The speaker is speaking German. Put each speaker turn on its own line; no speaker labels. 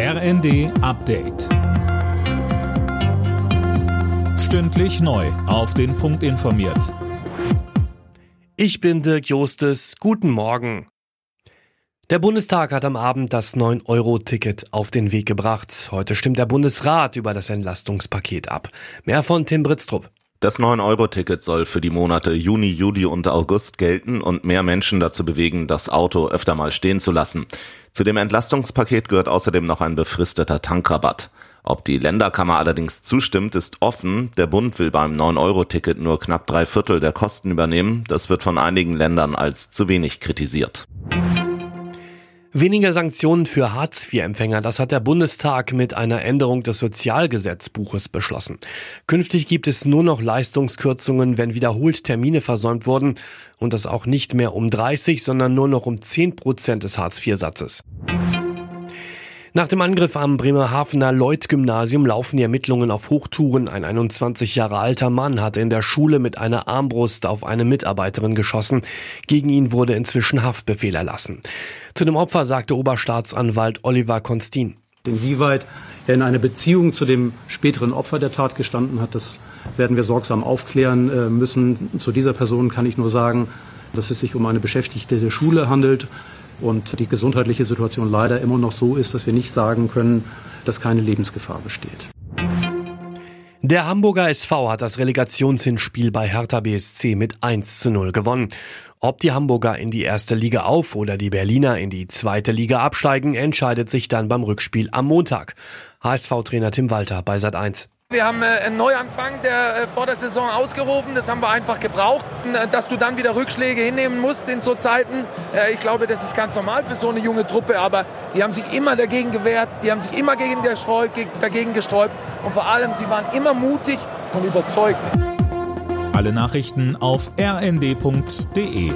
RND Update. Stündlich neu. Auf den Punkt informiert.
Ich bin Dirk Jostes. Guten Morgen. Der Bundestag hat am Abend das 9-Euro-Ticket auf den Weg gebracht. Heute stimmt der Bundesrat über das Entlastungspaket ab. Mehr von Tim Britztrup.
Das 9-Euro-Ticket soll für die Monate Juni, Juli und August gelten und mehr Menschen dazu bewegen, das Auto öfter mal stehen zu lassen. Zu dem Entlastungspaket gehört außerdem noch ein befristeter Tankrabatt. Ob die Länderkammer allerdings zustimmt, ist offen. Der Bund will beim 9-Euro-Ticket nur knapp drei Viertel der Kosten übernehmen. Das wird von einigen Ländern als zu wenig kritisiert.
Weniger Sanktionen für Hartz-IV-Empfänger, das hat der Bundestag mit einer Änderung des Sozialgesetzbuches beschlossen. Künftig gibt es nur noch Leistungskürzungen, wenn wiederholt Termine versäumt wurden und das auch nicht mehr um 30, sondern nur noch um 10 Prozent des Hartz-IV-Satzes. Nach dem Angriff am Bremerhavener Lloyd-Gymnasium laufen die Ermittlungen auf Hochtouren. Ein 21 Jahre alter Mann hatte in der Schule mit einer Armbrust auf eine Mitarbeiterin geschossen. Gegen ihn wurde inzwischen Haftbefehl erlassen. Zu dem Opfer sagte Oberstaatsanwalt Oliver Konstin.
Inwieweit er in einer Beziehung zu dem späteren Opfer der Tat gestanden hat, das werden wir sorgsam aufklären äh, müssen. Zu dieser Person kann ich nur sagen, dass es sich um eine Beschäftigte der Schule handelt und die gesundheitliche Situation leider immer noch so ist, dass wir nicht sagen können, dass keine Lebensgefahr besteht.
Der Hamburger SV hat das Relegationshinspiel bei Hertha BSC mit 1 zu 0 gewonnen. Ob die Hamburger in die erste Liga auf oder die Berliner in die zweite Liga absteigen, entscheidet sich dann beim Rückspiel am Montag. HSV-Trainer Tim Walter bei Sat 1.
Wir haben äh, einen Neuanfang der äh, vor der Saison ausgerufen. Das haben wir einfach gebraucht. Äh, dass du dann wieder Rückschläge hinnehmen musst in so Zeiten, ich glaube, das ist ganz normal für so eine junge Truppe. Aber die haben sich immer dagegen gewehrt, die haben sich immer gegen der Streu, dagegen gesträubt. Und vor allem, sie waren immer mutig und überzeugt.
Alle Nachrichten auf rnd.de